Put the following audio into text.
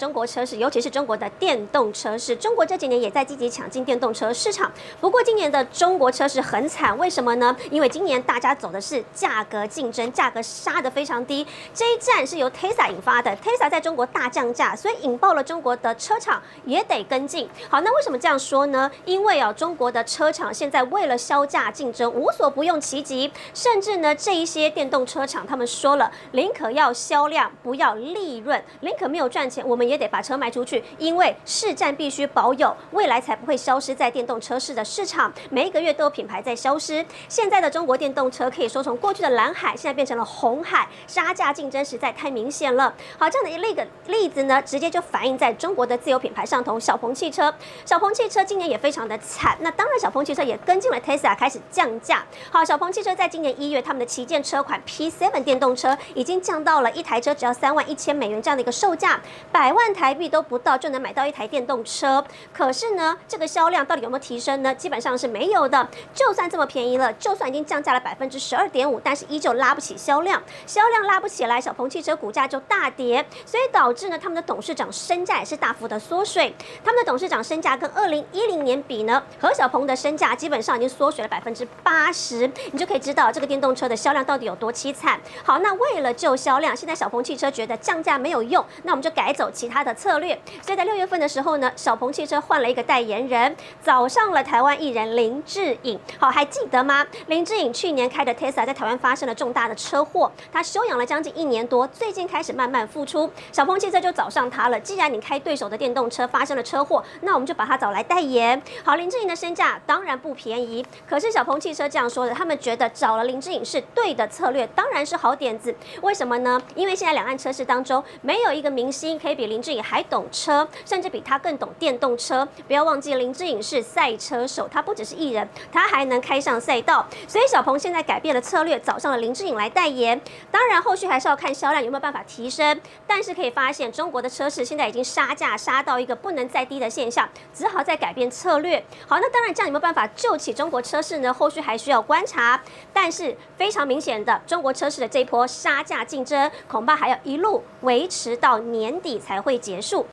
中国车市，尤其是中国的电动车市，中国这几年也在积极抢进电动车市场。不过今年的中国车市很惨，为什么呢？因为今年大家走的是价格竞争，价格杀得非常低。这一战是由 Tesla 引发的，Tesla 在中国大降价，所以引爆了中国的车厂也得跟进。好，那为什么这样说呢？因为啊，中国的车厂现在为了销价竞争，无所不用其极，甚至呢，这一些电动车厂他们说了，宁可要销量，不要利润，宁可没有赚钱，我们。也得把车卖出去，因为市占必须保有，未来才不会消失在电动车市的市场。每一个月都有品牌在消失。现在的中国电动车可以说从过去的蓝海，现在变成了红海，杀价竞争实在太明显了。好，这样的一个例子呢，直接就反映在中国的自有品牌上头。小鹏汽车，小鹏汽车今年也非常的惨。那当然，小鹏汽车也跟进了 Tesla 开始降价。好，小鹏汽车在今年一月，他们的旗舰车款 P7 电动车已经降到了一台车只要三万一千美元这样的一个售价，百万。万台币都不到就能买到一台电动车，可是呢，这个销量到底有没有提升呢？基本上是没有的。就算这么便宜了，就算已经降价了百分之十二点五，但是依旧拉不起销量，销量拉不起来，小鹏汽车股价就大跌，所以导致呢，他们的董事长身价也是大幅的缩水。他们的董事长身价跟二零一零年比呢，何小鹏的身价基本上已经缩水了百分之八十，你就可以知道这个电动车的销量到底有多凄惨。好，那为了救销量，现在小鹏汽车觉得降价没有用，那我们就改走其他的策略，所以在六月份的时候呢，小鹏汽车换了一个代言人，找上了台湾艺人林志颖。好，还记得吗？林志颖去年开的 Tesla 在台湾发生了重大的车祸，他休养了将近一年多，最近开始慢慢复出。小鹏汽车就找上他了。既然你开对手的电动车发生了车祸，那我们就把他找来代言。好，林志颖的身价当然不便宜，可是小鹏汽车这样说的，他们觉得找了林志颖是对的策略，当然是好点子。为什么呢？因为现在两岸车市当中没有一个明星可以比林志颖还。懂车，甚至比他更懂电动车。不要忘记，林志颖是赛车手，他不只是艺人，他还能开上赛道。所以小鹏现在改变了策略，找上了林志颖来代言。当然，后续还是要看销量有没有办法提升。但是可以发现，中国的车市现在已经杀价杀到一个不能再低的现象，只好再改变策略。好，那当然这样有没有办法救起中国车市呢？后续还需要观察。但是非常明显的，中国车市的这波杀价竞争，恐怕还要一路维持到年底才会结束。